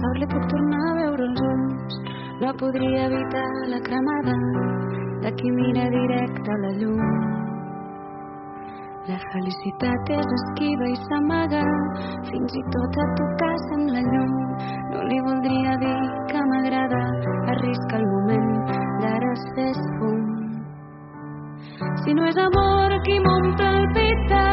sort li puc tornar a veure els ulls no podria evitar la cremada de qui mira directe a la llum la felicitat és esquiva i s'amaga fins i tot a tocar-se amb la llum no li voldria dir que m'agrada arrisca el moment d'ara ser fum si no és amor qui m'omple el pit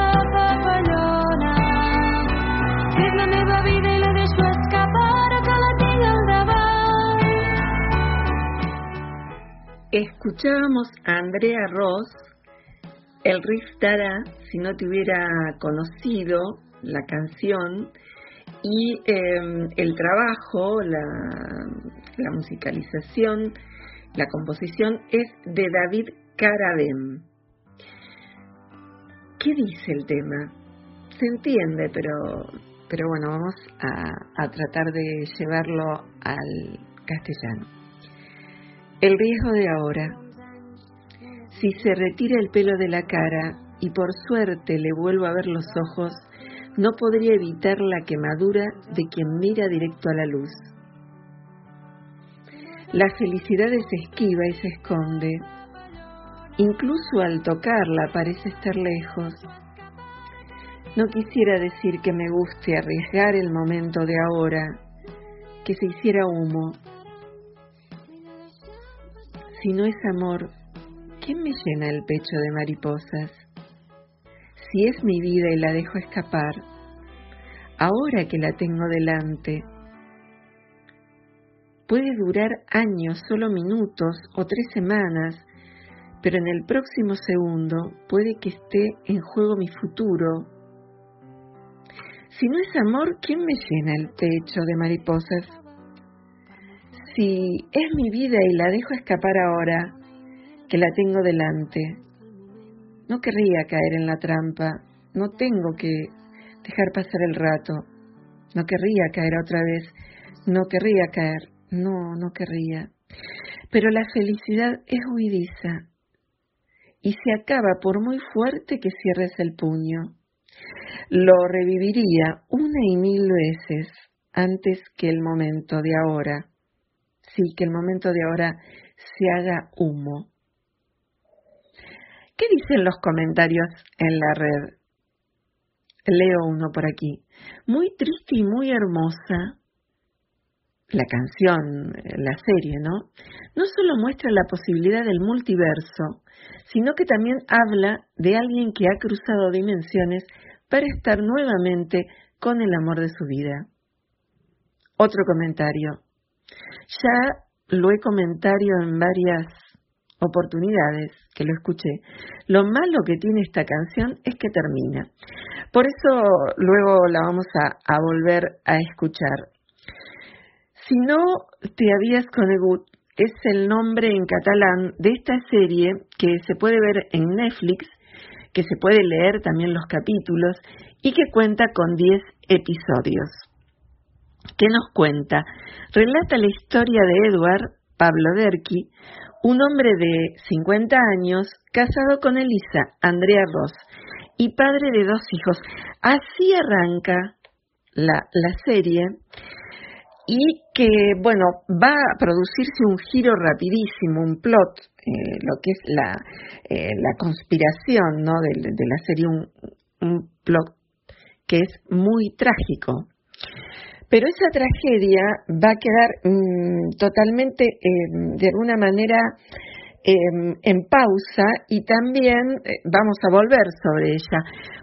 Escuchábamos a Andrea Ross, el riff si no te hubiera conocido la canción, y eh, el trabajo, la, musicalización, la composición es de David Carabem. ¿Qué dice el tema? Se entiende, pero pero bueno, vamos a tratar de llevarlo al castellano. El riesgo de ahora. Si se retira el pelo de la cara y por suerte le vuelvo a ver los ojos, no podría evitar la quemadura de quien mira directo a la luz. La felicidad se esquiva y se esconde. Incluso al tocarla parece estar lejos. No quisiera decir que me guste arriesgar el momento de ahora, que se hiciera humo. Si no es amor, ¿quién me llena el pecho de mariposas? Si es mi vida y la dejo escapar, ahora que la tengo delante, puede durar años, solo minutos o tres semanas, pero en el próximo segundo puede que esté en juego mi futuro. Si no es amor, ¿quién me llena el pecho de mariposas? Si es mi vida y la dejo escapar ahora, que la tengo delante, no querría caer en la trampa, no tengo que dejar pasar el rato, no querría caer otra vez, no querría caer, no, no querría. Pero la felicidad es huidiza y se acaba por muy fuerte que cierres el puño. Lo reviviría una y mil veces antes que el momento de ahora. Que el momento de ahora se haga humo. ¿Qué dicen los comentarios en la red? Leo uno por aquí. Muy triste y muy hermosa. La canción, la serie, ¿no? No solo muestra la posibilidad del multiverso, sino que también habla de alguien que ha cruzado dimensiones para estar nuevamente con el amor de su vida. Otro comentario. Ya lo he comentado en varias oportunidades que lo escuché. Lo malo que tiene esta canción es que termina. Por eso luego la vamos a, volver a escuchar. Si no te habías conegut es el nombre en catalán de esta serie que se puede ver en Netflix, que se puede leer también los capítulos y que cuenta con 10 episodios. ¿Qué nos cuenta? Relata la historia de Edward Pablo Derqui, un hombre de 50 años casado con Elisa Andrea Ross y padre de dos hijos. Así arranca la, la serie y que, bueno, va a producirse un giro rapidísimo, un plot, eh, lo que es la, eh, la conspiración ¿no? de, de la serie, un, un, plot que es muy trágico. Pero esa tragedia va a quedar mmm, totalmente, eh, de alguna manera, en pausa y también eh, vamos a volver sobre ella.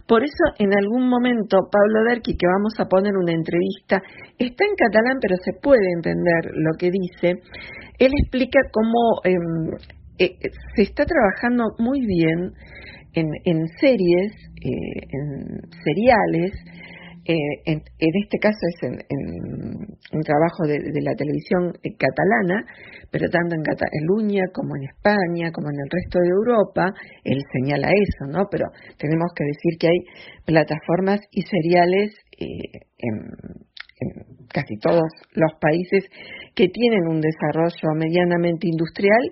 Por eso en algún momento Pablo Derqui, que vamos a poner una entrevista, está en catalán pero se puede entender lo que dice, él explica cómo eh, se está trabajando muy bien en, series, eh, en seriales, en, en, este caso es en, un trabajo de, la televisión eh, catalana, pero tanto en Cataluña como en España, como en el resto de Europa, él señala eso, ¿no? Pero tenemos que decir que hay plataformas y seriales eh, en, casi todos los países que tienen un desarrollo medianamente industrial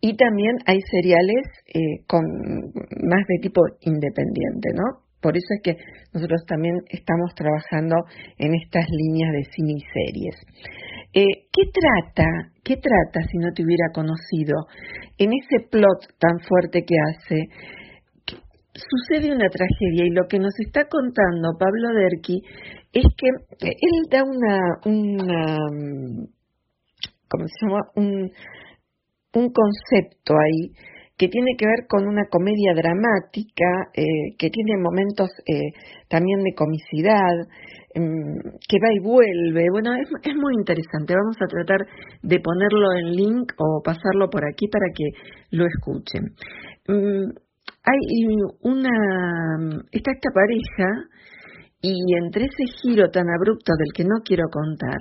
y también hay seriales eh, con más de tipo independiente, ¿no? Por eso es que nosotros también estamos trabajando en estas líneas de cine y series. Eh, ¿Qué trata, qué trata si no te hubiera conocido? En ese plot tan fuerte que hace, sucede una tragedia y lo que nos está contando Pablo Derqui es que él da una, una ¿cómo se llama? Un concepto ahí que tiene que ver con una comedia dramática, eh, que tiene momentos eh, también de comicidad, em, que va y vuelve. Bueno, es, muy interesante. Vamos a tratar de ponerlo en link o pasarlo por aquí para que lo escuchen. Mm, hay una. Está esta pareja y entre ese giro tan abrupto del que no quiero contar,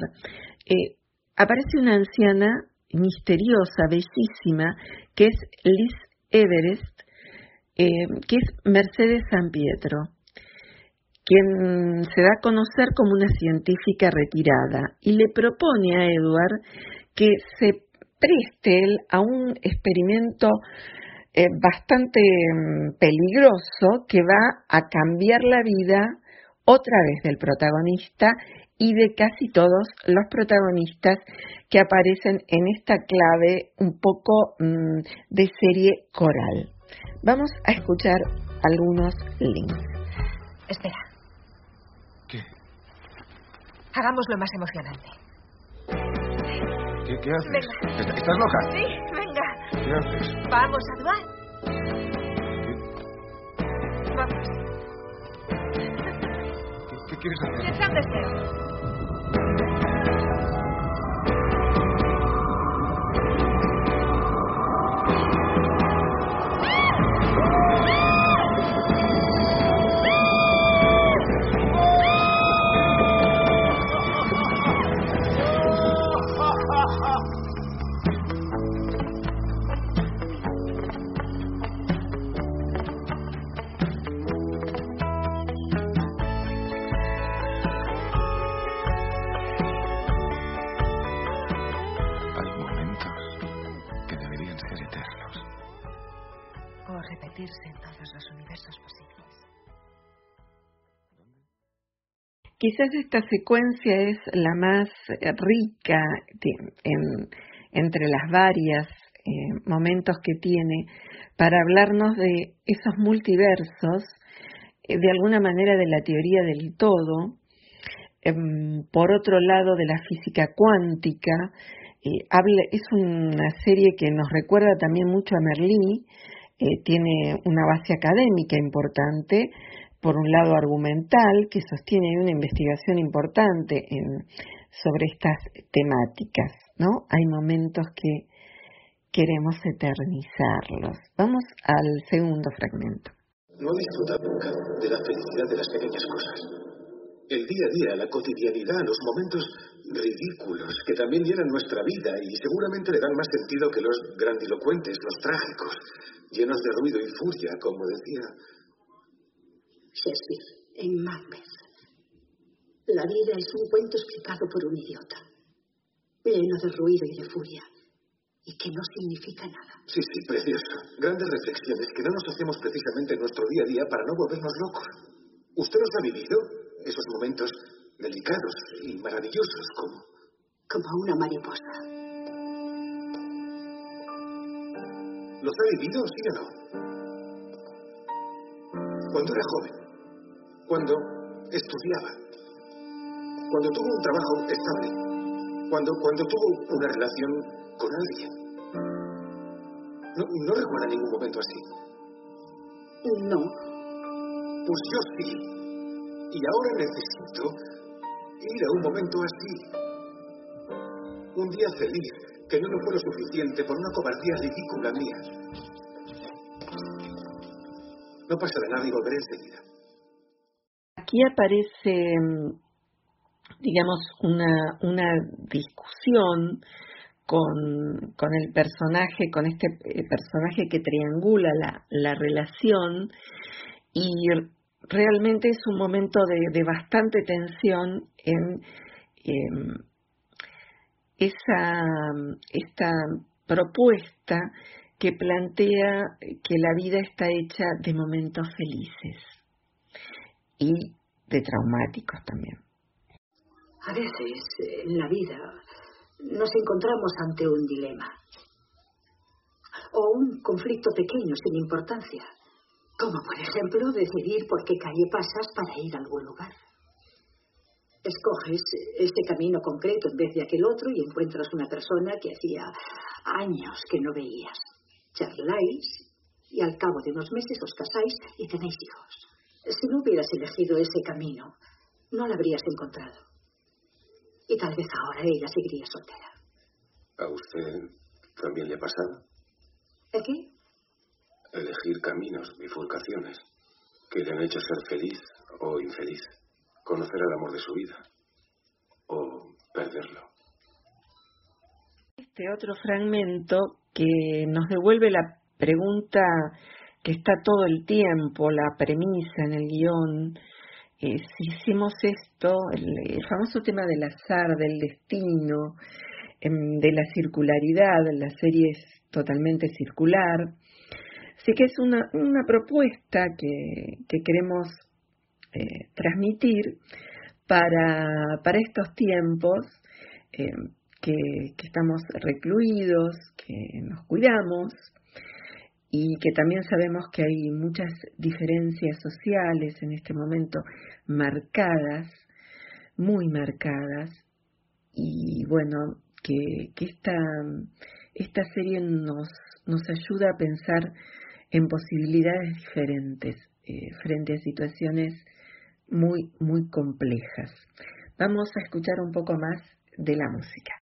eh, aparece una anciana misteriosa, bellísima, que es Liz Everest, eh, que es Mercedes San Pietro, quien se da a conocer como una científica retirada y le propone a Edward que se preste él a un experimento eh, bastante mm, peligroso que va a cambiar la vida otra vez del protagonista y de casi todos los protagonistas que aparecen en esta clave un poco mm, de serie coral. Vamos a escuchar algunos links. Espera. ¿Qué? Hagámoslo más emocionante. ¿Qué, haces? ¿Estás loca? Sí, venga. ¿Qué haces? Vamos a dudar. Vamos. 紧张的很。Quizás esta secuencia es la más rica entre las varias eh, momentos que tiene para hablarnos de esos multiversos, eh, de alguna manera de la teoría del todo, em, por otro lado de la física cuántica, es una serie que nos recuerda también mucho a Merlí, eh, tiene una base académica importante, por un lado argumental, que sostiene una investigación importante sobre estas temáticas, ¿no? Hay momentos que queremos eternizarlos. Vamos al segundo fragmento. No disfruta nunca de la felicidad de las pequeñas cosas. El día a día, la cotidianidad, los momentos ridículos que también llenan nuestra vida y seguramente le dan más sentido que los grandilocuentes, los trágicos, llenos de ruido y furia, como decía Shakespeare, en Macbeth. La vida es un cuento explicado por un idiota, lleno de ruido y de furia, y que no significa nada. Sí, sí, precioso. Grandes reflexiones que no nos hacemos precisamente en nuestro día a día para no volvernos locos. ¿Usted los ha vivido? Esos momentos delicados y maravillosos como... Como una mariposa. ¿Los ha vivido, sí o no? Cuando era joven, cuando estudiaba, cuando tuvo un trabajo estable, cuando, cuando tuvo una relación con alguien. No, recuerda ningún momento así. No. Pues yo sí. Y ahora necesito ir a un momento así. Un día feliz que no me fue lo suficiente por una cobardía ridícula mía. No pasará nada y volveré enseguida aquí aparece mm, digamos, una, una discusión con, con, el personaje, con este eh, personaje que triangula la, la relación y realmente es un momento de, bastante tensión en, en esa, esta propuesta que plantea que la vida está hecha de momentos felices. Y de traumáticos también. A veces en la vida nos encontramos ante un dilema o un conflicto pequeño sin importancia, como por ejemplo decidir por qué calle pasas para ir a algún lugar. Escoges este camino concreto en vez de aquel otro y encuentras una persona que hacía años que no veías. Charláis y al cabo de unos meses os casáis y tenéis hijos. Si no hubieras elegido ese camino, no la habrías encontrado. Y tal vez ahora ella seguiría soltera. ¿A usted también le ha pasado? ¿El qué? Elegir caminos, bifurcaciones, que le han hecho ser feliz o infeliz, conocer el amor de su vida o perderlo. Este otro fragmento que nos devuelve la pregunta que está todo el tiempo, la premisa en el guion, eh, si hicimos esto, el, famoso tema del azar, del destino, em, de la circularidad, la serie es totalmente circular, sí que es una, una propuesta que, que queremos eh, transmitir para, para estos tiempos em, que, que estamos recluidos, que nos cuidamos, y que también sabemos que hay muchas diferencias sociales en este momento marcadas, muy marcadas, y bueno, que, que esta, esta serie nos, nos ayuda a pensar en posibilidades diferentes eh, frente a situaciones muy, muy complejas. Vamos a escuchar un poco más de la música.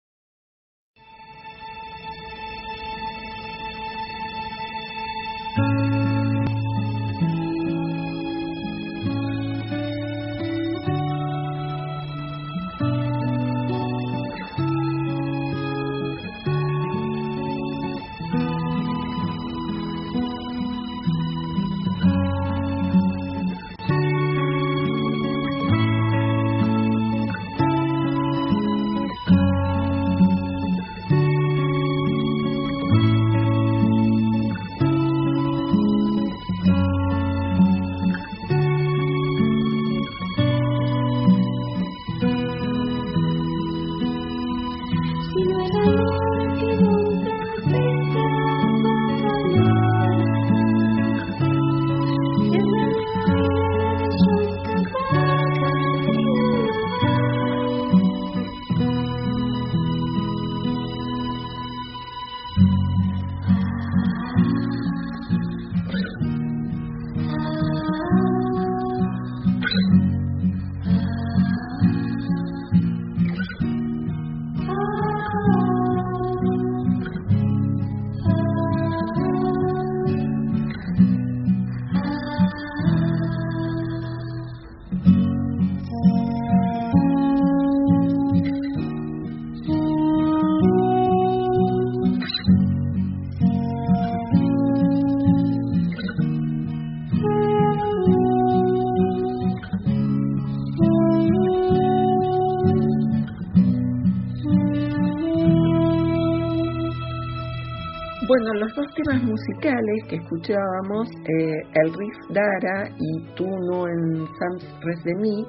Musicales que escuchábamos, eh, el riff Dara y Tú no en Sam's Res de mí,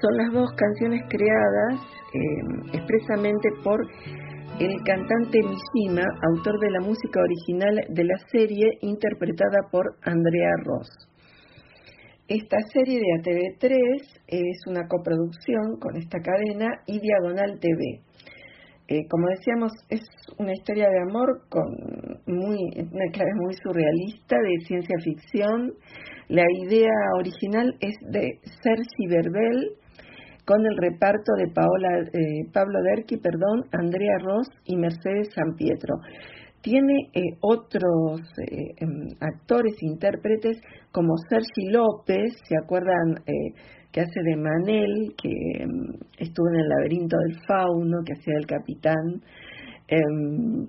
son las dos canciones creadas eh, expresamente por el cantante Mishima, autor de la música original de la serie interpretada por Andrea Ross. Esta serie de ATV3 es una coproducción con esta cadena y Diagonal TV. Eh, como decíamos, es una historia de amor con muy, una clave muy surrealista de ciencia ficción. La idea original es de Sergi Verbel con el reparto de eh, Pablo Derqui, perdón, Andrea Ross y Mercedes San Pietro. Tiene eh, otros em, actores, intérpretes como Sergi López, ¿se acuerdan? Que hace de Manel, que em, estuvo en el laberinto del fauno, que hacía el capitán, em,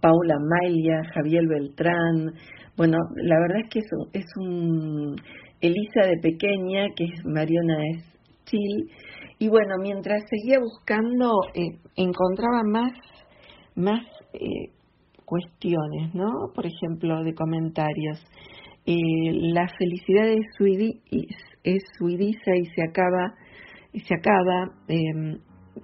Paula Mailia, Javier Beltrán. Bueno, la verdad es que es, es un Elisa de pequeña, que es Mariona Stil. Y bueno, mientras seguía buscando, eh, encontraba más, más eh, cuestiones, ¿no? Por ejemplo, de comentarios. Eh, la felicidad es, es suidiza y se acaba, y se acaba. Em,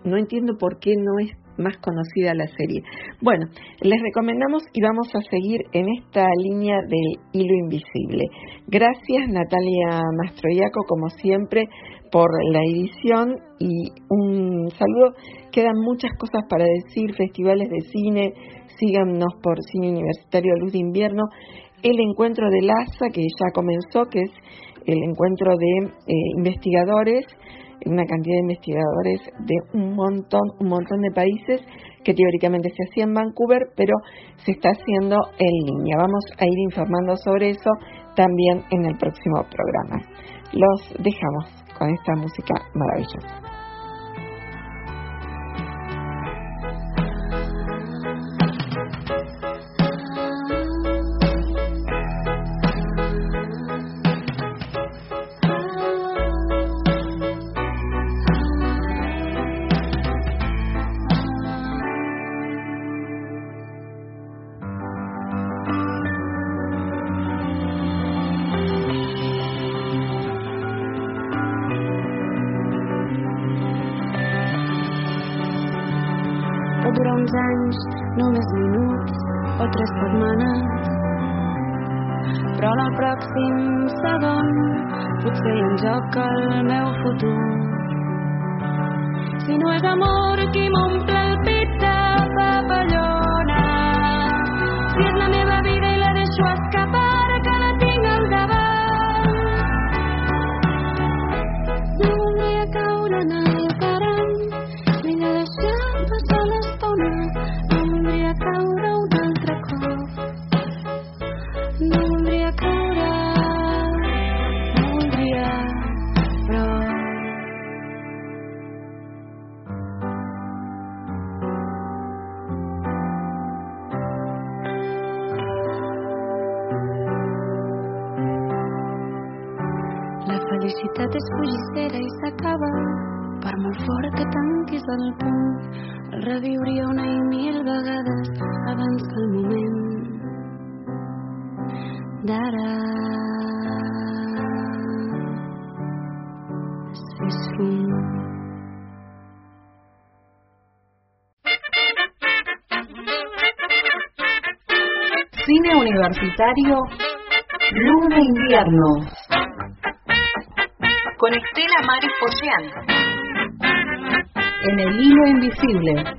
no entiendo por qué no es más conocida la serie. Bueno, les recomendamos y vamos a seguir en esta línea del hilo invisible. Gracias Natalia Mastroiaco, como siempre, por la edición y un saludo. Quedan muchas cosas para decir, festivales de cine, síganos por Cine Universitario Luz de Invierno, el encuentro de LASA que ya comenzó, que es el encuentro de eh, investigadores una cantidad de investigadores de un montón, un montón de países que teóricamente se hacía en Vancouver, pero se está haciendo en línea. Vamos a ir informando sobre eso también en el próximo programa. Los dejamos con esta música maravillosa. uns anys, només minuts o tres setmanes. Però la pròxim segon potser hi ha en joc el meu futur. Si no és amor qui m'omple el pit molt fort que tanquis el punt el reviuria una i mil vegades abans que el moment d'ara s'és fum Cine Universitario Luna Invierno. Con Estela Maris En el hilo invisible.